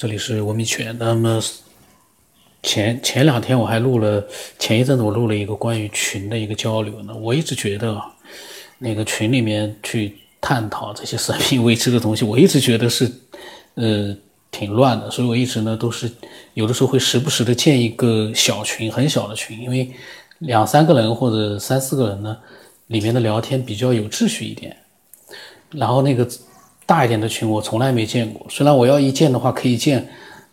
这里是文明圈。那么前前两天我还录了，前一阵子我录了一个关于群的一个交流呢。我一直觉得那个群里面去探讨这些生命未知的东西，我一直觉得是呃挺乱的，所以我一直呢都是有的时候会时不时的建一个小群，很小的群，因为两三个人或者三四个人呢，里面的聊天比较有秩序一点。然后那个大一点的群我从来没见过，虽然我要一建的话可以建，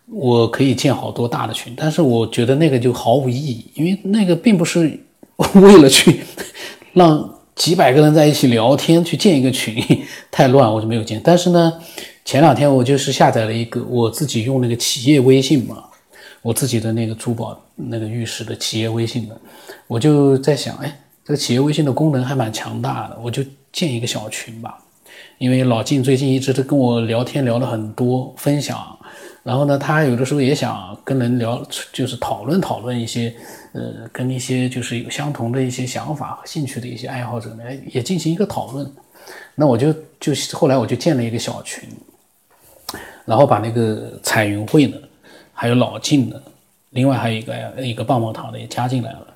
我可以建好多大的群，但是我觉得那个就毫无意义，因为那个并不是 为了去 让几百个人在一起聊天去建一个群，太乱，我就没有建。但是呢，前两天我就是下载了一个我自己用那个企业微信嘛，我自己的那个珠宝那个玉石的企业微信的，我就在想，哎，这个企业微信的功能还蛮强大的，我就建一个小群吧。因为老晋最近一直都跟我聊天，聊了很多分享，然后呢，他有的时候也想跟人聊，就是讨论讨论一些，呃，跟一些就是有相同的一些想法和兴趣的一些爱好者呢，也进行一个讨论。那我就就后来我就建了一个小群，然后把那个彩云会的，还有老晋的，另外还有一个一个棒棒糖的也加进来了，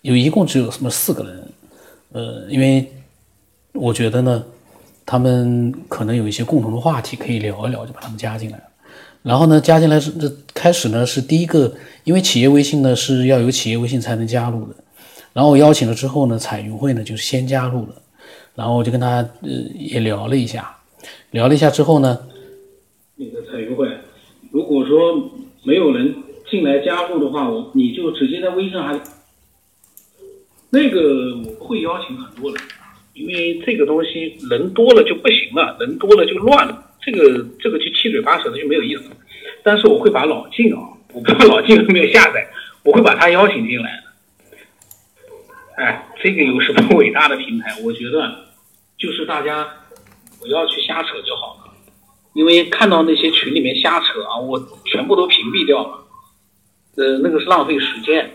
有一共只有什么四个人，呃，因为我觉得呢。他们可能有一些共同的话题可以聊一聊，就把他们加进来了。然后呢，加进来是这开始呢是第一个，因为企业微信呢是要有企业微信才能加入的。然后我邀请了之后呢，彩云会呢就是先加入了。然后我就跟他呃也聊了一下，聊了一下之后呢，那个彩云会，如果说没有人进来加入的话，我你就直接在微信上，那个我会邀请很多人。因为这个东西人多了就不行了，人多了就乱了，这个这个就七嘴八舌的就没有意思。但是我会把老静啊，我不知道老静有没有下载，我会把他邀请进来。哎，这个有什么伟大的平台？我觉得就是大家不要去瞎扯就好了。因为看到那些群里面瞎扯啊，我全部都屏蔽掉了。呃，那个是浪费时间。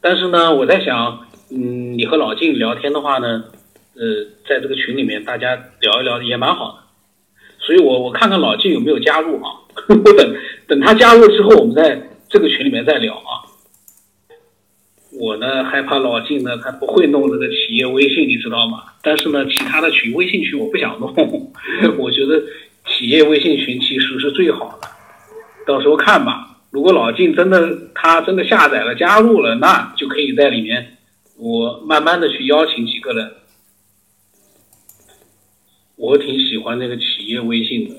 但是呢，我在想，嗯，你和老静聊天的话呢？呃，在这个群里面，大家聊一聊也蛮好的，所以我我看看老季有没有加入啊？我等等他加入之后，我们在这个群里面再聊啊。我呢害怕老晋呢他不会弄这个企业微信，你知道吗？但是呢，其他的群微信群我不想弄，我觉得企业微信群其实是最好的。到时候看吧，如果老晋真的他真的下载了加入了，那就可以在里面我慢慢的去邀请几个人。我挺喜欢那个企业微信的，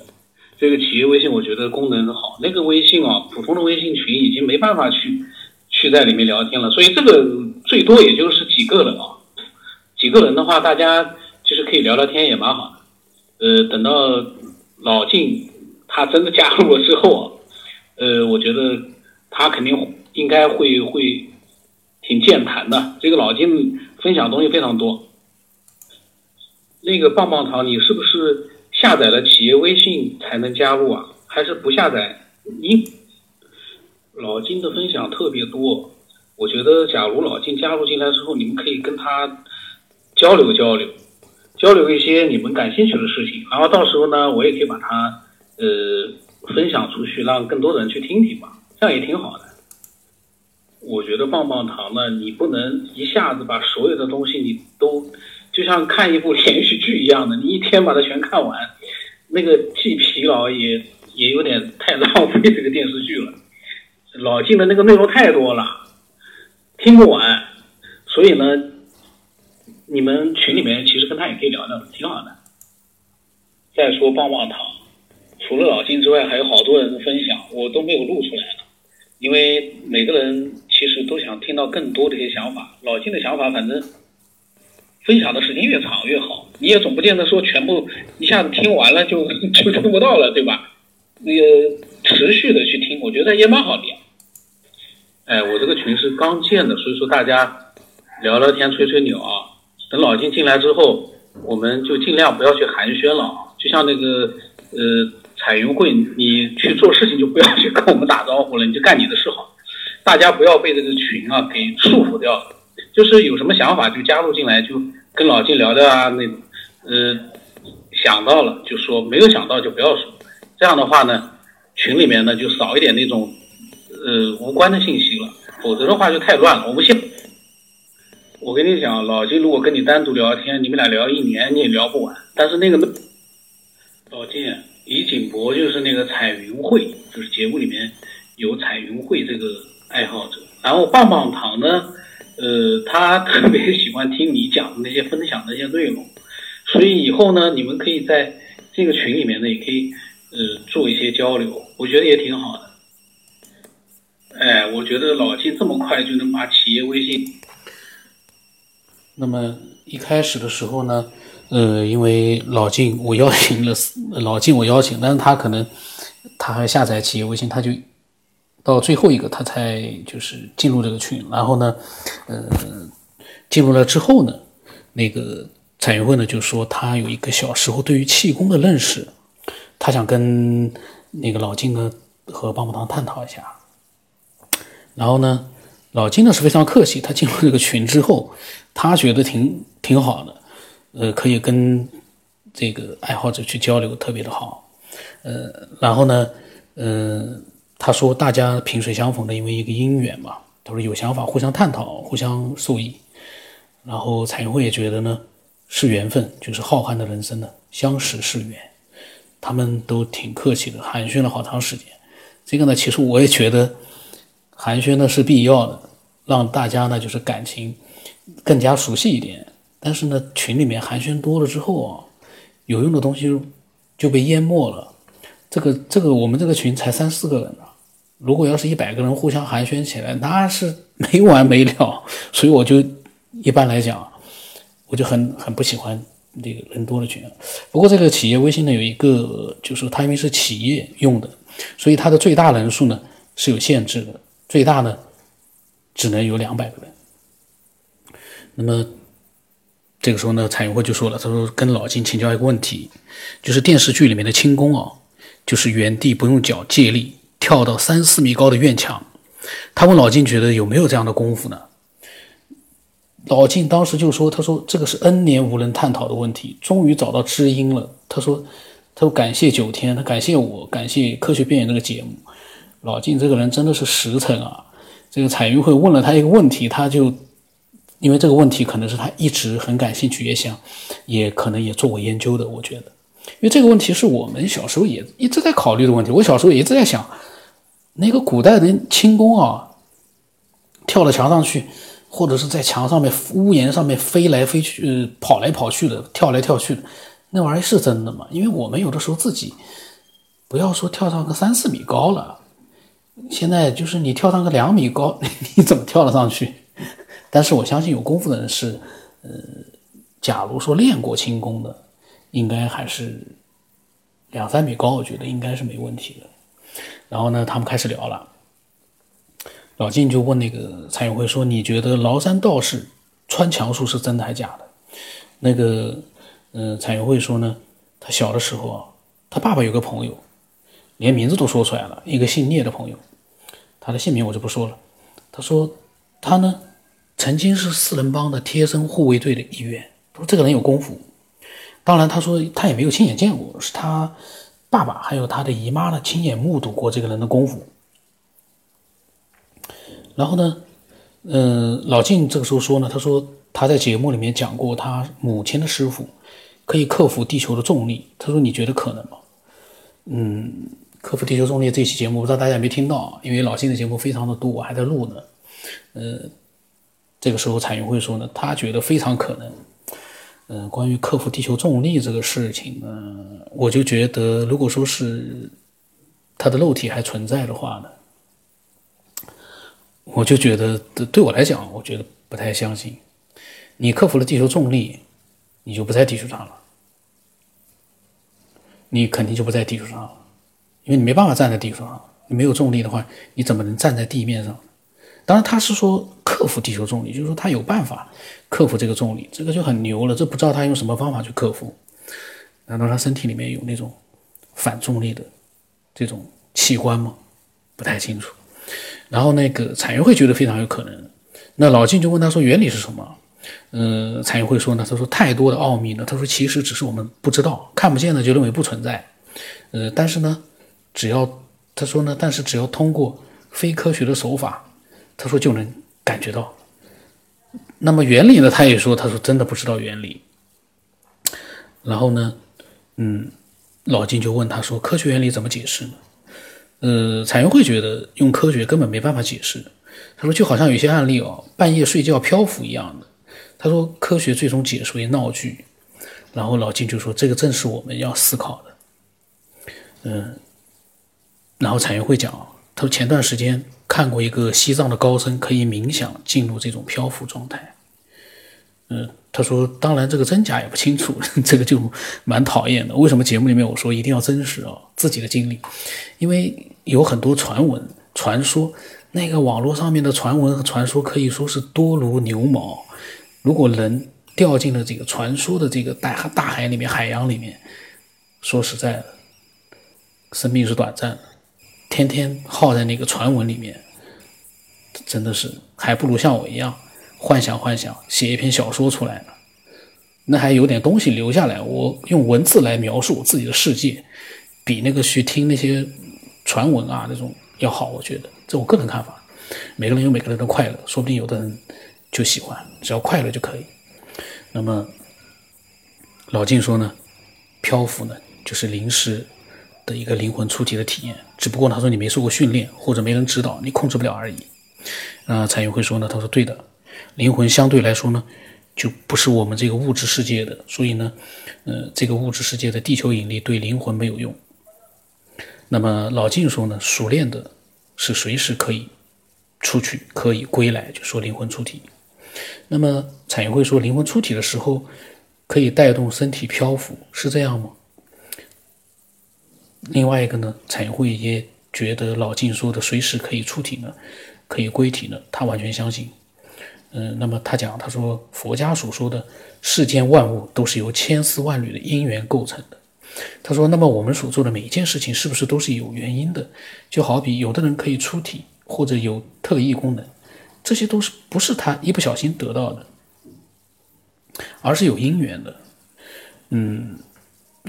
这个企业微信我觉得功能好。那个微信啊，普通的微信群已经没办法去去在里面聊天了，所以这个最多也就是几个人啊，几个人的话，大家其实可以聊聊天也蛮好的。呃，等到老晋他真的加入了之后啊，呃，我觉得他肯定应该会会挺健谈的。这个老晋分享东西非常多。那个棒棒糖，你是不是下载了企业微信才能加入啊？还是不下载？你老金的分享特别多，我觉得假如老金加入进来之后，你们可以跟他交流交流，交流一些你们感兴趣的事情，然后到时候呢，我也可以把它呃分享出去，让更多人去听听吧，这样也挺好的。我觉得棒棒糖呢，你不能一下子把所有的东西你都。就像看一部连续剧一样的，你一天把它全看完，那个既疲劳也也有点太浪费这个电视剧了。老晋的那个内容太多了，听不完，所以呢，你们群里面其实跟他也可以聊聊，挺好的。再说棒棒糖，除了老金之外，还有好多人的分享，我都没有录出来了，因为每个人其实都想听到更多的一些想法。老金的想法，反正。分享的时间越长越好，你也总不见得说全部一下子听完了就 就听不到了，对吧？那个持续的去听，我觉得也蛮好的呀。哎，我这个群是刚建的，所以说大家聊聊天、吹吹牛啊。等老金进来之后，我们就尽量不要去寒暄了啊。就像那个呃彩云会，你去做事情就不要去跟我们打招呼了，你就干你的事好。大家不要被这个群啊给束缚掉了。就是有什么想法就加入进来，就跟老金聊聊啊，那，呃，想到了就说，没有想到就不要说。这样的话呢，群里面呢就少一点那种呃无关的信息了，否则的话就太乱了。我不信 我跟你讲，老金如果跟你单独聊天，你们俩聊一年你也聊不完。但是那个老金啊李景博就是那个彩云会，就是节目里面有彩云会这个爱好者。然后棒棒糖呢，呃，他特别喜欢听你讲的那些分享的那些内容，所以以后呢，你们可以在这个群里面呢，也可以呃做一些交流，我觉得也挺好的。哎，我觉得老金这么快就能把企业微信。那么一开始的时候呢，呃，因为老晋我邀请了老晋我邀请，但是他可能他还下载企业微信，他就到最后一个他才就是进入这个群，然后呢，呃，进入了之后呢，那个彩云会呢就说他有一个小时候对于气功的认识，他想跟那个老金呢和棒棒糖探讨一下，然后呢。老金呢是非常客气，他进入这个群之后，他觉得挺挺好的，呃，可以跟这个爱好者去交流，特别的好，呃，然后呢，呃，他说大家萍水相逢的，因为一个姻缘嘛，他说有想法互相探讨，互相受益，然后彩云会也觉得呢是缘分，就是浩瀚的人生呢相识是缘，他们都挺客气的，寒暄了好长时间，这个呢其实我也觉得寒暄呢是必要的。让大家呢就是感情更加熟悉一点，但是呢群里面寒暄多了之后啊，有用的东西就被淹没了。这个这个我们这个群才三四个人呢，如果要是一百个人互相寒暄起来，那是没完没了。所以我就一般来讲，我就很很不喜欢这个人多的群。不过这个企业微信呢有一个，就是它因为是企业用的，所以它的最大人数呢是有限制的，最大呢。只能有两百个人。那么这个时候呢，彩云会就说了：“他说跟老金请教一个问题，就是电视剧里面的轻功啊，就是原地不用脚借力跳到三四米高的院墙。他问老金觉得有没有这样的功夫呢？老金当时就说：他说这个是 N 年无人探讨的问题，终于找到知音了。他说，他说感谢九天，他感谢我，感谢科学边缘这个节目。老金这个人真的是实诚啊。”这个彩云会问了他一个问题，他就因为这个问题可能是他一直很感兴趣，也想，也可能也做过研究的。我觉得，因为这个问题是我们小时候也一直在考虑的问题。我小时候也一直在想，那个古代的轻功啊，跳到墙上去，或者是在墙上面、屋檐上面飞来飞去、跑来跑去的、跳来跳去的，那玩意是真的吗？因为我们有的时候自己，不要说跳上个三四米高了。现在就是你跳上个两米高，你怎么跳得上去？但是我相信有功夫的人是，呃，假如说练过轻功的，应该还是两三米高，我觉得应该是没问题的。然后呢，他们开始聊了，老晋就问那个蔡永辉说：“你觉得崂山道士穿墙术是真的还是假的？”那个，呃，蔡永辉说呢，他小的时候啊，他爸爸有个朋友。连名字都说出来了，一个姓聂的朋友，他的姓名我就不说了。他说他呢曾经是四人帮的贴身护卫队的一员。他说这个人有功夫。当然，他说他也没有亲眼见过，是他爸爸还有他的姨妈呢亲眼目睹过这个人的功夫。然后呢，嗯，老晋这个时候说呢，他说他在节目里面讲过他母亲的师傅可以克服地球的重力。他说你觉得可能吗？嗯。克服地球重力这期节目，不知道大家有没有听到？因为老金的节目非常的多，我还在录呢。呃，这个时候彩云会说呢，他觉得非常可能。嗯，关于克服地球重力这个事情呢，我就觉得，如果说是他的肉体还存在的话呢，我就觉得对我来讲，我觉得不太相信。你克服了地球重力，你就不在地球上了，你肯定就不在地球上了。因为你没办法站在地球上，你没有重力的话，你怎么能站在地面上？当然，他是说克服地球重力，就是说他有办法克服这个重力，这个就很牛了。这不知道他用什么方法去克服？难道他身体里面有那种反重力的这种器官吗？不太清楚。然后那个彩云会觉得非常有可能。那老金就问他说：“原理是什么？”嗯，彩云会说呢：“他说太多的奥秘呢。他说其实只是我们不知道，看不见的就认为不存在。呃，但是呢。”只要他说呢，但是只要通过非科学的手法，他说就能感觉到。那么原理呢？他也说，他说真的不知道原理。然后呢，嗯，老金就问他说：“科学原理怎么解释呢？”呃，彩云会觉得用科学根本没办法解释。他说就好像有些案例哦，半夜睡觉漂浮一样的。他说科学最终解释为闹剧。然后老金就说：“这个正是我们要思考的。”嗯，然后彩云会讲，他说前段时间看过一个西藏的高僧可以冥想进入这种漂浮状态。嗯，他说当然这个真假也不清楚，这个就蛮讨厌的。为什么节目里面我说一定要真实啊？自己的经历，因为有很多传闻、传说，那个网络上面的传闻和传说可以说是多如牛毛。如果人掉进了这个传说的这个大大海里面、海洋里面，说实在的。生命是短暂的，天天耗在那个传闻里面，真的是还不如像我一样幻想幻想，写一篇小说出来呢。那还有点东西留下来，我用文字来描述我自己的世界，比那个去听那些传闻啊那种要好。我觉得，这我个人看法。每个人有每个人的快乐，说不定有的人就喜欢，只要快乐就可以。那么老静说呢，漂浮呢就是临时。的一个灵魂出体的体验，只不过他说你没受过训练或者没人指导，你控制不了而已。那彩云会说呢，他说对的，灵魂相对来说呢，就不是我们这个物质世界的，所以呢，呃，这个物质世界的地球引力对灵魂没有用。那么老静说呢，熟练的是随时可以出去，可以归来，就说灵魂出体。那么彩云会说，灵魂出体的时候可以带动身体漂浮，是这样吗？另外一个呢，彩绘也觉得老静说的随时可以出体呢，可以归体呢，他完全相信。嗯，那么他讲，他说佛家所说的世间万物都是由千丝万缕的因缘构成的。他说，那么我们所做的每一件事情是不是都是有原因的？就好比有的人可以出体或者有特异功能，这些都是不是他一不小心得到的，而是有因缘的。嗯。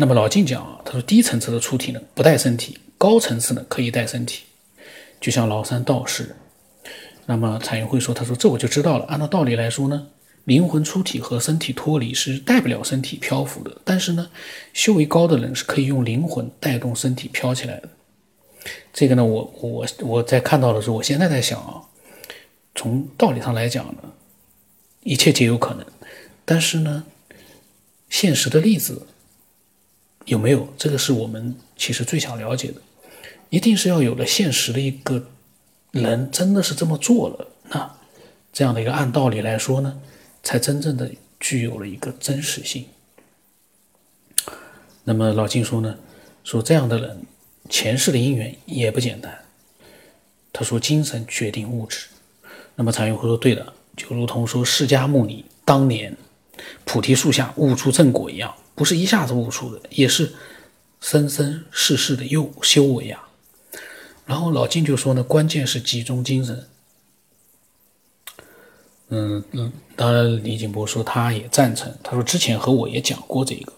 那么老静讲啊，他说低层次的出体呢不带身体，高层次呢可以带身体，就像崂山道士。那么彩云会说，他说这我就知道了。按照道理来说呢，灵魂出体和身体脱离是带不了身体漂浮的。但是呢，修为高的人是可以用灵魂带动身体飘起来的。这个呢，我我我在看到的时候，我现在在想啊，从道理上来讲呢，一切皆有可能。但是呢，现实的例子。有没有？这个是我们其实最想了解的，一定是要有了现实的一个人真的是这么做了，那这样的一个按道理来说呢，才真正的具有了一个真实性。那么老金说呢，说这样的人前世的因缘也不简单。他说精神决定物质。那么禅云会说对的，就如同说释迦牟尼当年菩提树下悟出正果一样。不是一下子悟出的，也是生生世世的又修为啊。然后老金就说呢，关键是集中精神。嗯嗯，当然李景波说他也赞成，他说之前和我也讲过这个。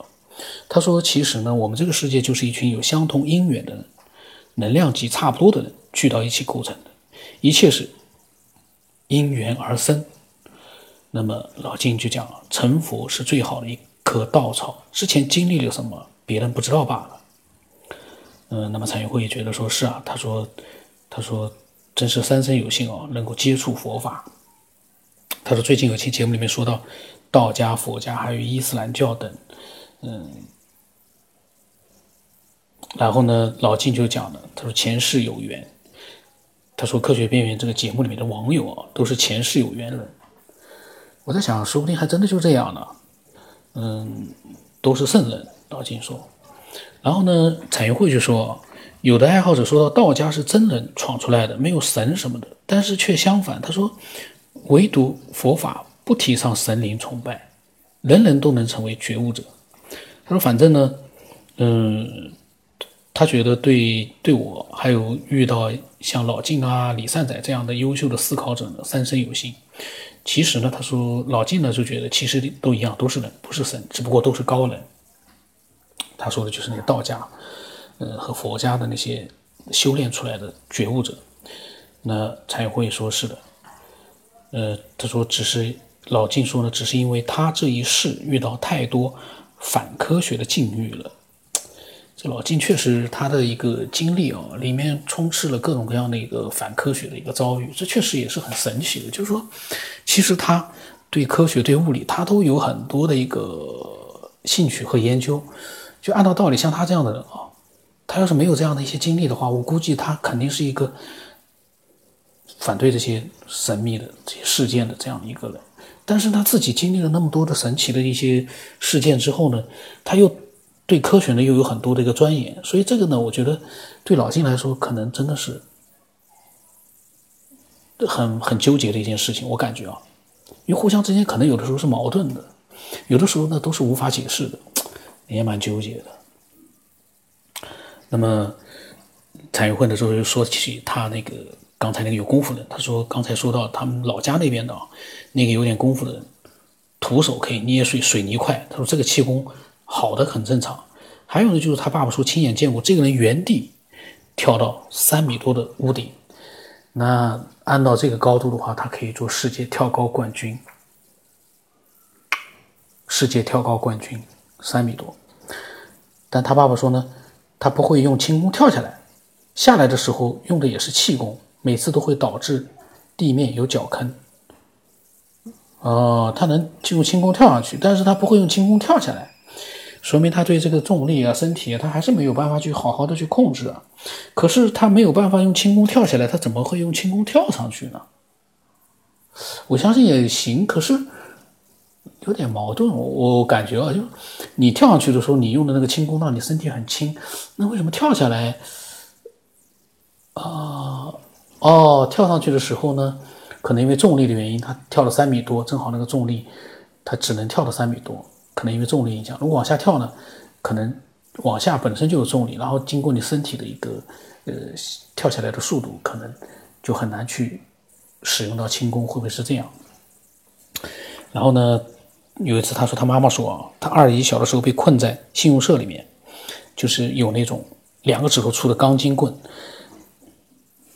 他说其实呢，我们这个世界就是一群有相同因缘的人，能量级差不多的人聚到一起构成的，一切是因缘而生。那么老金就讲，成佛是最好的一。棵稻草之前经历了什么，别人不知道罢了。嗯，那么蔡云慧也觉得说是啊，他说，他说真是三生有幸哦，能够接触佛法。他说最近有期节目里面说到道家、佛家还有伊斯兰教等，嗯，然后呢，老金就讲了，他说前世有缘。他说科学边缘这个节目里面的网友啊，都是前世有缘人。我在想，说不定还真的就这样呢。嗯，都是圣人，老金说。然后呢，彩云会就说，有的爱好者说到道家是真人闯出来的，没有神什么的，但是却相反。他说，唯独佛法不提倡神灵崇拜，人人都能成为觉悟者。他说，反正呢，嗯，他觉得对对我还有遇到像老静啊、李善宰这样的优秀的思考者呢，三生有幸。其实呢，他说老晋呢就觉得其实都一样，都是人，不是神，只不过都是高人。他说的就是那个道家，呃和佛家的那些修炼出来的觉悟者，那才会说是的。呃，他说只是老晋说呢，只是因为他这一世遇到太多反科学的境遇了。这老金确实他的一个经历啊，里面充斥了各种各样的一个反科学的一个遭遇，这确实也是很神奇的。就是说，其实他对科学、对物理，他都有很多的一个兴趣和研究。就按照道理，像他这样的人啊。他要是没有这样的一些经历的话，我估计他肯定是一个反对这些神秘的这些事件的这样的一个人。但是他自己经历了那么多的神奇的一些事件之后呢，他又对科学呢又有很多的一个钻研，所以这个呢，我觉得对老金来说，可能真的是很很纠结的一件事情。我感觉啊，因为互相之间可能有的时候是矛盾的，有的时候呢都是无法解释的，也蛮纠结的。那么，蔡云会的时候又说起他那个刚才那个有功夫的，他说刚才说到他们老家那边的啊，那个有点功夫的人，徒手可以捏碎水泥块。他说这个气功好的很正常。还有呢，就是他爸爸说亲眼见过这个人原地跳到三米多的屋顶，那按照这个高度的话，他可以做世界跳高冠军。世界跳高冠军三米多，但他爸爸说呢。他不会用轻功跳下来，下来的时候用的也是气功，每次都会导致地面有脚坑。哦，他能用轻功跳上去，但是他不会用轻功跳下来，说明他对这个重力啊、身体啊，他还是没有办法去好好的去控制啊。可是他没有办法用轻功跳下来，他怎么会用轻功跳上去呢？我相信也行，可是。有点矛盾，我我感觉啊，就你跳上去的时候，你用的那个轻功让你身体很轻，那为什么跳下来？啊，哦，跳上去的时候呢，可能因为重力的原因，他跳了三米多，正好那个重力，他只能跳到三米多，可能因为重力影响。如果往下跳呢，可能往下本身就有重力，然后经过你身体的一个呃跳起来的速度，可能就很难去使用到轻功，会不会是这样？然后呢？有一次，他说他妈妈说啊，他二姨小的时候被困在信用社里面，就是有那种两个指头粗的钢筋棍，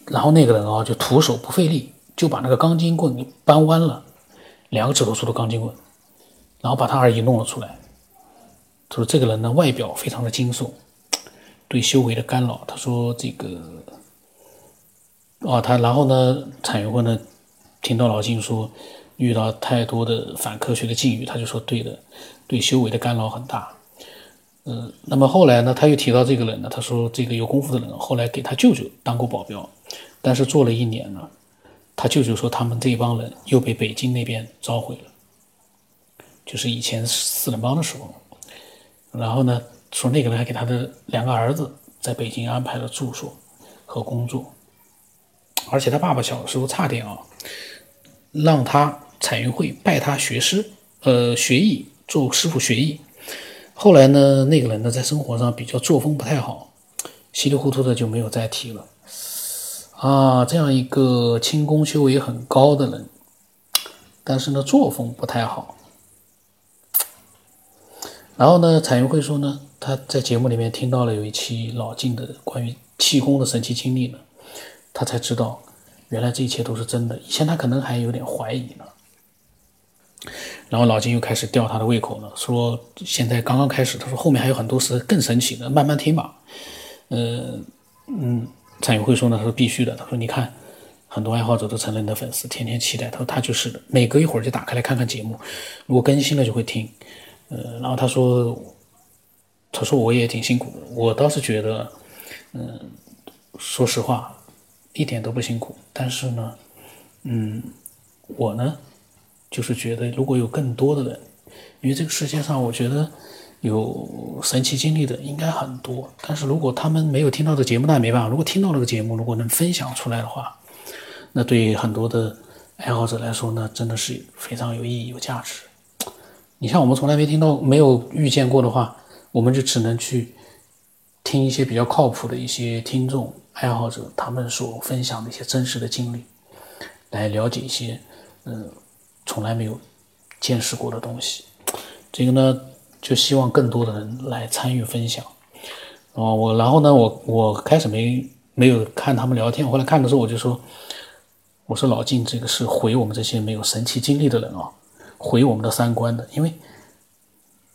然后那个人啊就徒手不费力就把那个钢筋棍给扳弯了，两个指头粗的钢筋棍，然后把他二姨弄了出来。他说这个人呢外表非常的精瘦，对修为的干扰。他说这个，哦他然后呢，产云婚呢听到老金说。遇到太多的反科学的境遇，他就说对的，对修为的干扰很大。嗯，那么后来呢，他又提到这个人呢，他说这个有功夫的人后来给他舅舅当过保镖，但是做了一年呢，他舅舅说他们这帮人又被北京那边召回了，就是以前四人帮的时候。然后呢，说那个人还给他的两个儿子在北京安排了住所和工作，而且他爸爸小时候差点啊，让他。彩云会拜他学师，呃，学艺，做师傅学艺。后来呢，那个人呢，在生活上比较作风不太好，稀里糊涂的就没有再提了。啊，这样一个轻功修为很高的人，但是呢，作风不太好。然后呢，彩云会说呢，他在节目里面听到了有一期老晋的关于气功的神奇经历呢，他才知道，原来这一切都是真的。以前他可能还有点怀疑呢。然后老金又开始吊他的胃口了，说现在刚刚开始，他说后面还有很多事更神奇的，慢慢听吧。呃，嗯，蔡宇会说呢，他说必须的，他说你看，很多爱好者都成了你的粉丝，天天期待，他说他就是的，每隔一会儿就打开来看看节目，如果更新了就会听。呃，然后他说，他说我也挺辛苦的，我倒是觉得，嗯，说实话，一点都不辛苦，但是呢，嗯，我呢。就是觉得，如果有更多的人，因为这个世界上，我觉得有神奇经历的应该很多。但是如果他们没有听到这节目，那也没办法。如果听到这个节目，如果能分享出来的话，那对很多的爱好者来说，那真的是非常有意义、有价值。你像我们从来没听到、没有遇见过的话，我们就只能去听一些比较靠谱的一些听众、爱好者他们所分享的一些真实的经历，来了解一些，嗯。从来没有见识过的东西，这个呢，就希望更多的人来参与分享。哦，我然后呢，我我开始没没有看他们聊天。后来看的时候，我就说：“我说老晋，这个是毁我们这些没有神奇经历的人啊，毁我们的三观的。因为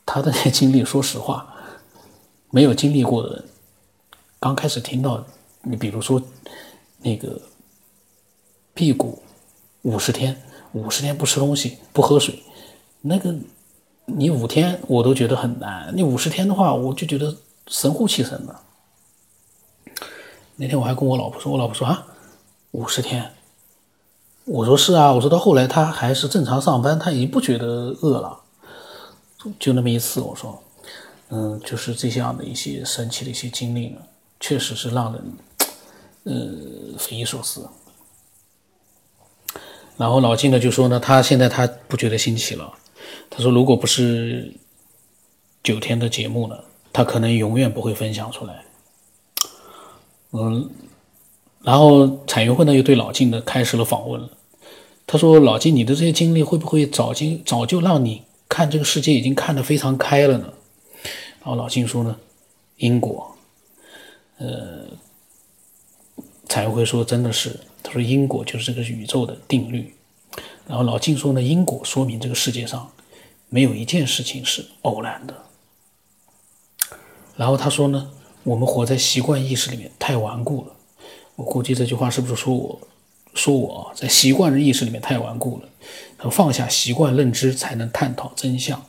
他的那些经历，说实话，没有经历过的人，刚开始听到，你比如说那个辟谷五十天，五十天不吃东西不喝水，那个你五天我都觉得很难，你五十天的话，我就觉得神乎其神了。”那天我还跟我老婆说，我老婆说啊，五十天。我说是啊，我说到后来他还是正常上班，他已经不觉得饿了。就那么一次，我说，嗯，就是这样的一些神奇的一些经历呢，确实是让人，呃，匪夷所思。然后老金呢就说呢，他现在他不觉得新奇了。他说，如果不是九天的节目呢，他可能永远不会分享出来。嗯，然后彩云会呢又对老金呢开始了访问了。他说：“老金，你的这些经历会不会早经早就让你看这个世界已经看得非常开了呢？”然后老金说呢：“因果。”呃，才会说：“真的是。”他说：“因果就是这个宇宙的定律。”然后老金说呢：“因果说明这个世界上没有一件事情是偶然的。”然后他说呢。我们活在习惯意识里面太顽固了，我估计这句话是不是说我，说我在习惯的意识里面太顽固了，放下习惯认知才能探讨真相。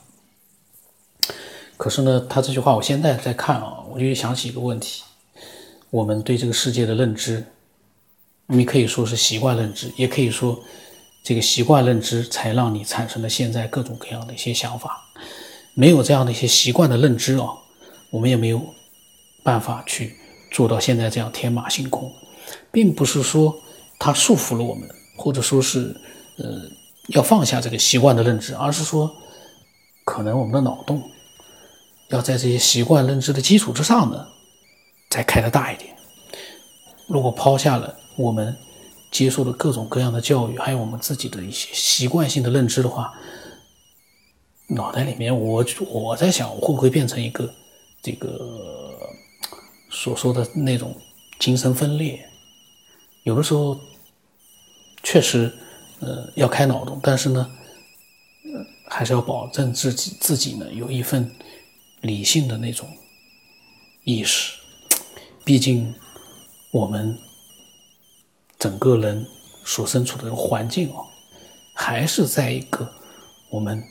可是呢，他这句话我现在在看啊，我就想起一个问题：我们对这个世界的认知，你可以说是习惯认知，也可以说这个习惯认知才让你产生了现在各种各样的一些想法。没有这样的一些习惯的认知啊，我们也没有。办法去做到现在这样天马行空，并不是说它束缚了我们，或者说是呃要放下这个习惯的认知，而是说可能我们的脑洞要在这些习惯认知的基础之上呢，再开的大一点。如果抛下了我们接受的各种各样的教育，还有我们自己的一些习惯性的认知的话，脑袋里面我我在想，我会不会变成一个这个。所说的那种精神分裂，有的时候确实，呃，要开脑洞，但是呢，呃，还是要保证自己自己呢有一份理性的那种意识。毕竟我们整个人所身处的环境哦，还是在一个我们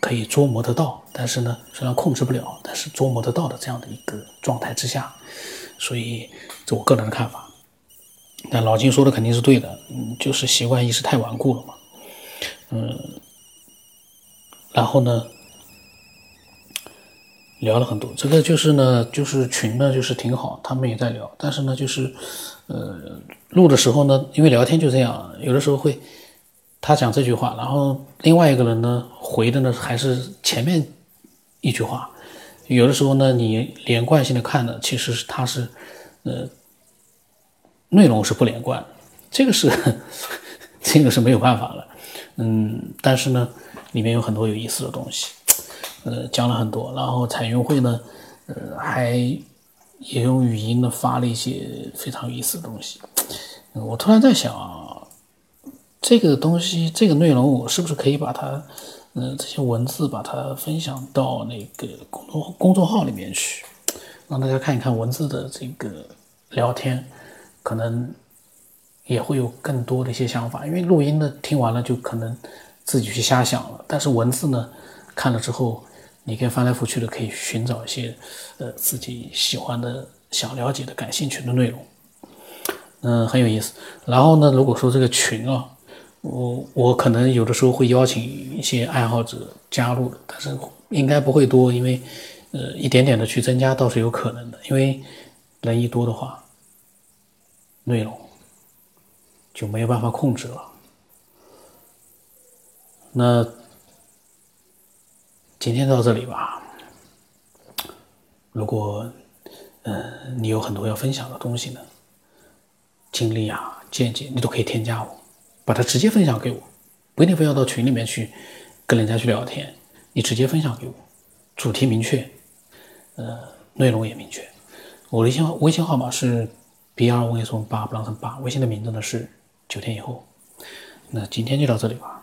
可以捉摸得到，但是呢，虽然控制不了，但是捉摸得到的这样的一个状态之下。所以，这我个人的看法。那老金说的肯定是对的，嗯，就是习惯意识太顽固了嘛，嗯。然后呢，聊了很多，这个就是呢，就是群呢，就是挺好，他们也在聊。但是呢，就是，呃，录的时候呢，因为聊天就这样，有的时候会他讲这句话，然后另外一个人呢回的呢还是前面一句话。有的时候呢，你连贯性的看呢，其实他是，呃，内容是不连贯，这个是这个是没有办法了，嗯，但是呢，里面有很多有意思的东西，呃，讲了很多，然后彩云会呢，呃，还也用语音呢发了一些非常有意思的东西，我突然在想啊，这个东西这个内容我是不是可以把它。嗯，这些文字把它分享到那个公众公众号里面去，让大家看一看文字的这个聊天，可能也会有更多的一些想法。因为录音呢，听完了就可能自己去瞎想了，但是文字呢，看了之后，你可以翻来覆去的可以寻找一些呃自己喜欢的、想了解的、感兴趣的内容，嗯，很有意思。然后呢，如果说这个群啊。我我可能有的时候会邀请一些爱好者加入，但是应该不会多，因为呃一点点的去增加倒是有可能的，因为人一多的话，内容就没有办法控制了。那今天到这里吧。如果呃你有很多要分享的东西呢，经历啊见解，你都可以添加我。把它直接分享给我，不一定非要到群里面去跟人家去聊天，你直接分享给我，主题明确，呃，内容也明确。我的微信微信号码是 B 二，我跟你说八不让成八，微信的名字呢是九天以后。那今天就到这里吧。